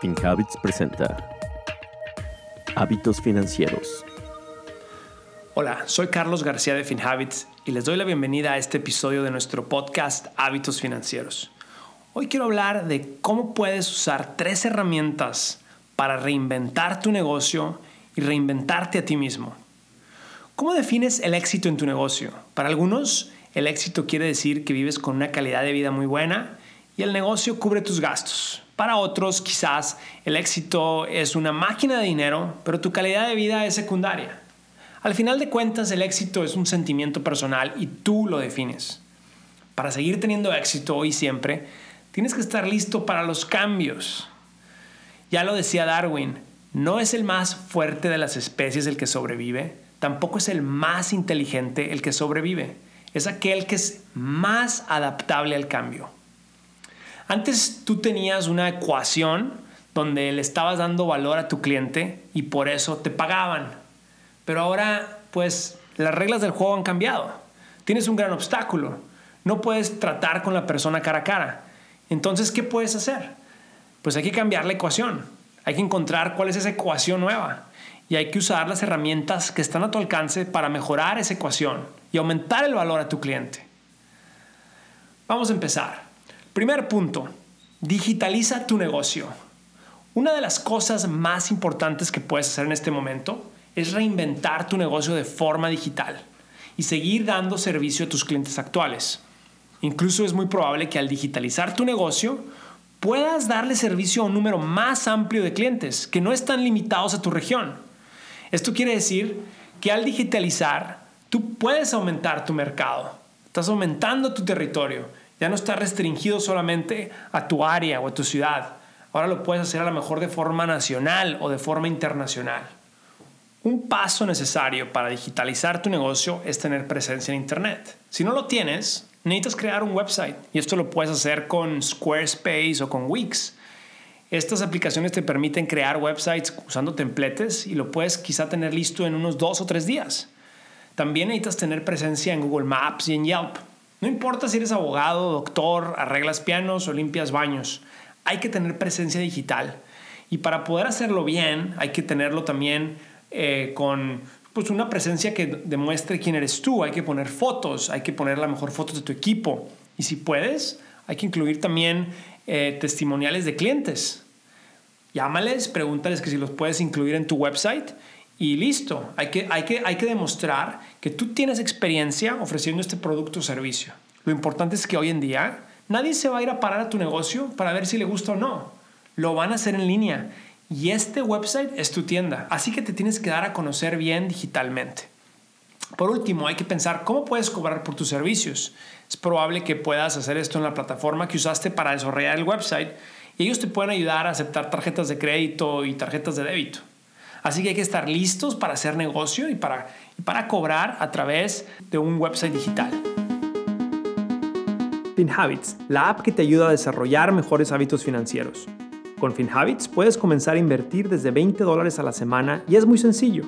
FinHabits presenta Hábitos Financieros. Hola, soy Carlos García de FinHabits y les doy la bienvenida a este episodio de nuestro podcast Hábitos Financieros. Hoy quiero hablar de cómo puedes usar tres herramientas para reinventar tu negocio y reinventarte a ti mismo. ¿Cómo defines el éxito en tu negocio? Para algunos, el éxito quiere decir que vives con una calidad de vida muy buena y el negocio cubre tus gastos. Para otros, quizás el éxito es una máquina de dinero, pero tu calidad de vida es secundaria. Al final de cuentas, el éxito es un sentimiento personal y tú lo defines. Para seguir teniendo éxito hoy y siempre, tienes que estar listo para los cambios. Ya lo decía Darwin, no es el más fuerte de las especies el que sobrevive, tampoco es el más inteligente el que sobrevive, es aquel que es más adaptable al cambio. Antes tú tenías una ecuación donde le estabas dando valor a tu cliente y por eso te pagaban. Pero ahora, pues, las reglas del juego han cambiado. Tienes un gran obstáculo. No puedes tratar con la persona cara a cara. Entonces, ¿qué puedes hacer? Pues hay que cambiar la ecuación. Hay que encontrar cuál es esa ecuación nueva. Y hay que usar las herramientas que están a tu alcance para mejorar esa ecuación y aumentar el valor a tu cliente. Vamos a empezar. Primer punto, digitaliza tu negocio. Una de las cosas más importantes que puedes hacer en este momento es reinventar tu negocio de forma digital y seguir dando servicio a tus clientes actuales. Incluso es muy probable que al digitalizar tu negocio puedas darle servicio a un número más amplio de clientes que no están limitados a tu región. Esto quiere decir que al digitalizar tú puedes aumentar tu mercado, estás aumentando tu territorio ya no está restringido solamente a tu área o a tu ciudad. Ahora lo puedes hacer a lo mejor de forma nacional o de forma internacional. Un paso necesario para digitalizar tu negocio es tener presencia en Internet. Si no lo tienes, necesitas crear un website y esto lo puedes hacer con Squarespace o con Wix. Estas aplicaciones te permiten crear websites usando templates y lo puedes quizá tener listo en unos dos o tres días. También necesitas tener presencia en Google Maps y en Yelp. No importa si eres abogado, doctor, arreglas pianos o limpias baños, hay que tener presencia digital. Y para poder hacerlo bien, hay que tenerlo también eh, con pues, una presencia que demuestre quién eres tú. Hay que poner fotos, hay que poner la mejor foto de tu equipo. Y si puedes, hay que incluir también eh, testimoniales de clientes. Llámales, pregúntales que si los puedes incluir en tu website y listo. Hay que, hay, que, hay que demostrar que tú tienes experiencia ofreciendo este producto o servicio. Lo importante es que hoy en día nadie se va a ir a parar a tu negocio para ver si le gusta o no. Lo van a hacer en línea. Y este website es tu tienda. Así que te tienes que dar a conocer bien digitalmente. Por último, hay que pensar cómo puedes cobrar por tus servicios. Es probable que puedas hacer esto en la plataforma que usaste para desarrollar el website y ellos te pueden ayudar a aceptar tarjetas de crédito y tarjetas de débito. Así que hay que estar listos para hacer negocio y para, para cobrar a través de un website digital. FinHabits, la app que te ayuda a desarrollar mejores hábitos financieros. Con FinHabits puedes comenzar a invertir desde 20 dólares a la semana y es muy sencillo.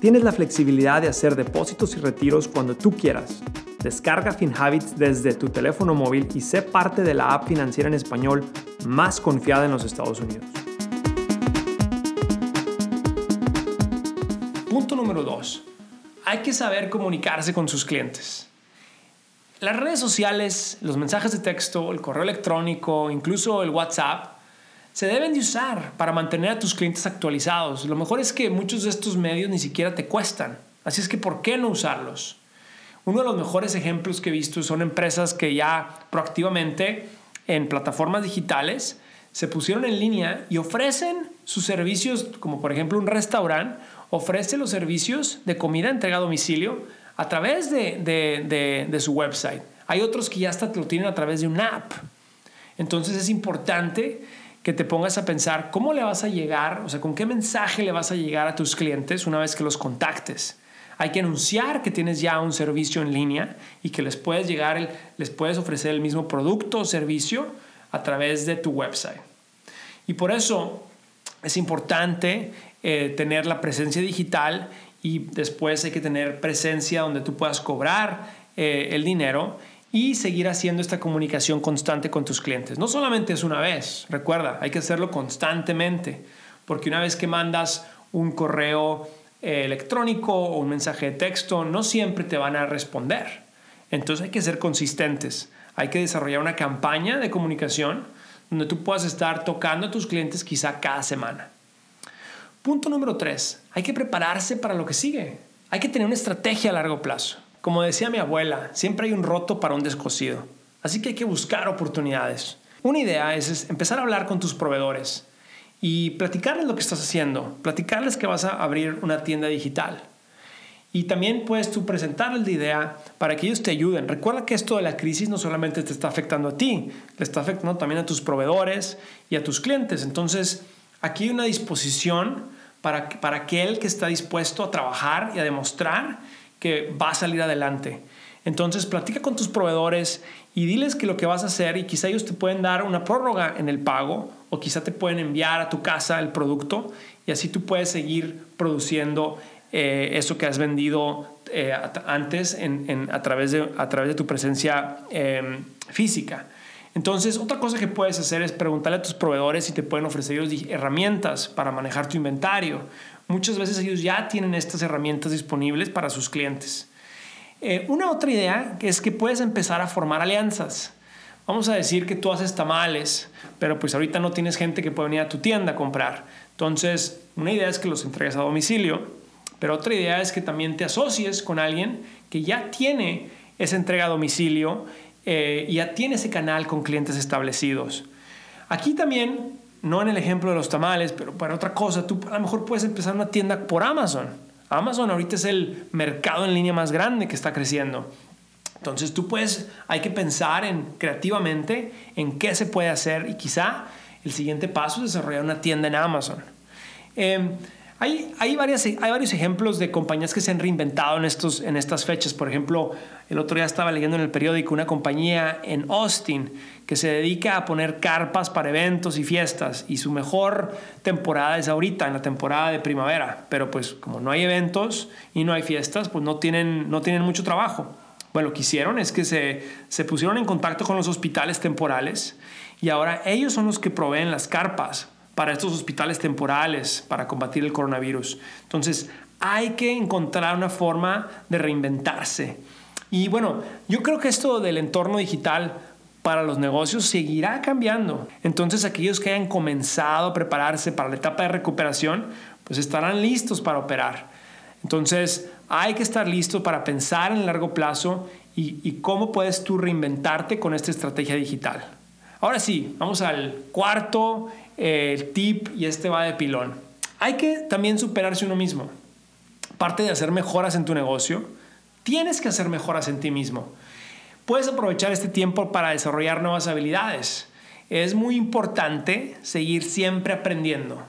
Tienes la flexibilidad de hacer depósitos y retiros cuando tú quieras. Descarga FinHabits desde tu teléfono móvil y sé parte de la app financiera en español más confiada en los Estados Unidos. Punto número dos. Hay que saber comunicarse con sus clientes. Las redes sociales, los mensajes de texto, el correo electrónico, incluso el WhatsApp, se deben de usar para mantener a tus clientes actualizados. Lo mejor es que muchos de estos medios ni siquiera te cuestan. Así es que, ¿por qué no usarlos? Uno de los mejores ejemplos que he visto son empresas que ya proactivamente en plataformas digitales se pusieron en línea y ofrecen sus servicios, como por ejemplo un restaurante, ofrece los servicios de comida entrega a domicilio a través de, su website. Hay otros que ya hasta lo tienen a través de una app. Entonces es importante que te pongas a pensar cómo le vas a llegar, o sea, con qué mensaje le vas a llegar a tus clientes una vez que los contactes. Hay que anunciar que tienes ya un servicio en línea y que les puedes llegar, les puedes ofrecer el mismo producto o servicio a través de tu website. Y por eso es importante eh, tener la presencia digital y después hay que tener presencia donde tú puedas cobrar eh, el dinero y seguir haciendo esta comunicación constante con tus clientes. No solamente es una vez, recuerda, hay que hacerlo constantemente, porque una vez que mandas un correo eh, electrónico o un mensaje de texto, no siempre te van a responder. Entonces hay que ser consistentes, hay que desarrollar una campaña de comunicación donde tú puedas estar tocando a tus clientes quizá cada semana. Punto número tres, hay que prepararse para lo que sigue. Hay que tener una estrategia a largo plazo. Como decía mi abuela, siempre hay un roto para un descosido. Así que hay que buscar oportunidades. Una idea es, empezar a hablar con tus proveedores y platicarles lo que estás haciendo, platicarles que vas a abrir una tienda digital. Y también puedes tú presentarles la idea para que ellos te ayuden. Recuerda que esto de la crisis no solamente te está afectando a ti, le está afectando también a tus proveedores y a tus clientes. Entonces, aquí hay una disposición para, para aquel que está dispuesto a trabajar y a demostrar que va a salir adelante. Entonces, platica con tus proveedores y diles que lo que vas a hacer y quizá ellos te pueden dar una prórroga en el pago o quizá te pueden enviar a tu casa el producto y así tú puedes seguir produciendo eh, eso que has vendido eh, antes a, través de, a través de tu presencia em, física. Entonces, otra cosa que puedes hacer es preguntarle a tus proveedores si te pueden ofrecer herramientas para manejar tu inventario. Muchas veces ellos ya tienen estas herramientas disponibles para sus clientes. Eh, una otra idea es que puedes empezar a formar alianzas. Vamos a decir que tú haces tamales, pero pues ahorita no tienes gente que pueda venir a tu tienda a comprar. Entonces, una idea es que los entregues a domicilio, pero otra idea es que también te asocies con alguien que ya tiene esa entrega a domicilio eh, y ya tiene ese canal con clientes establecidos. Aquí también, no en el ejemplo de los tamales, pero para otra cosa, tú a lo mejor puedes empezar una tienda por Amazon. Amazon ahorita es el mercado en línea más grande que está creciendo. Entonces tú puedes, hay que pensar en creativamente en qué se puede hacer y quizá el siguiente paso es desarrollar una tienda en Amazon. Em, hay, varios ejemplos de compañías que se han reinventado en, estas fechas. Por ejemplo, el otro día estaba leyendo en el periódico una compañía en Austin que se dedica a poner carpas para eventos y fiestas y su mejor temporada es ahorita, en la temporada de primavera. Pero pues como no hay eventos y no hay fiestas, pues no tienen, no tienen mucho trabajo. Bueno, lo que hicieron es que se, se pusieron en contacto con los hospitales temporales y ahora ellos son los que proveen las carpas para estos hospitales temporales para combatir el coronavirus. Entonces, hay que encontrar una forma de reinventarse. Y bueno, yo creo que esto del entorno digital para los negocios seguirá cambiando. Entonces, aquellos que hayan comenzado a prepararse para la etapa de recuperación, pues estarán listos para operar. Entonces, hay que estar listo para pensar en largo plazo y, y cómo puedes tú reinventarte con esta estrategia digital. Ahora sí, vamos al cuarto el tip y este va de pilón. Hay que también superarse uno mismo. Parte de hacer mejoras en tu negocio, tienes que hacer mejoras en ti mismo. Puedes aprovechar este tiempo para desarrollar nuevas habilidades. Es muy importante seguir siempre aprendiendo,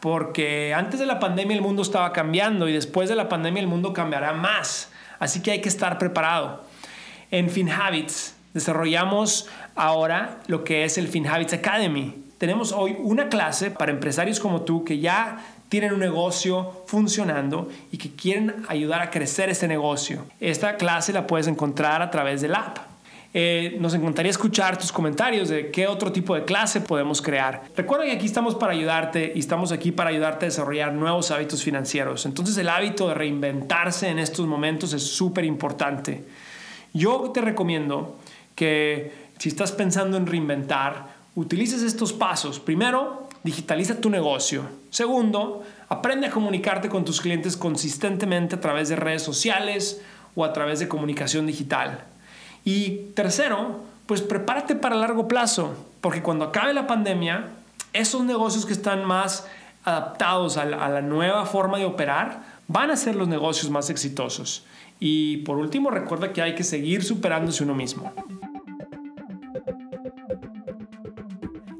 porque antes de la pandemia el mundo estaba cambiando y después de la pandemia el mundo cambiará más. Así que hay que estar preparado. En FinHabits desarrollamos ahora lo que es el FinHabits Academy tenemos hoy una clase para empresarios como tú que ya tienen un negocio funcionando y que quieren ayudar a crecer ese negocio. Esta clase la puedes encontrar a través del app. Eh, nos encantaría escuchar tus comentarios de qué otro tipo de clase podemos crear. Recuerda que aquí estamos para ayudarte y estamos aquí para ayudarte a desarrollar nuevos hábitos financieros. Entonces el hábito de reinventarse en estos momentos es súper importante. Yo te recomiendo que si estás pensando en reinventar, utilices estos pasos. Primero, digitaliza tu negocio. Segundo, aprende a comunicarte con tus clientes consistentemente a través de redes sociales o a través de comunicación digital. Y tercero, pues prepárate para largo plazo, porque cuando acabe la pandemia, esos negocios que están más adaptados a la, a la nueva forma de operar van a ser los negocios más exitosos. Y por último, recuerda que hay que seguir superándose uno mismo.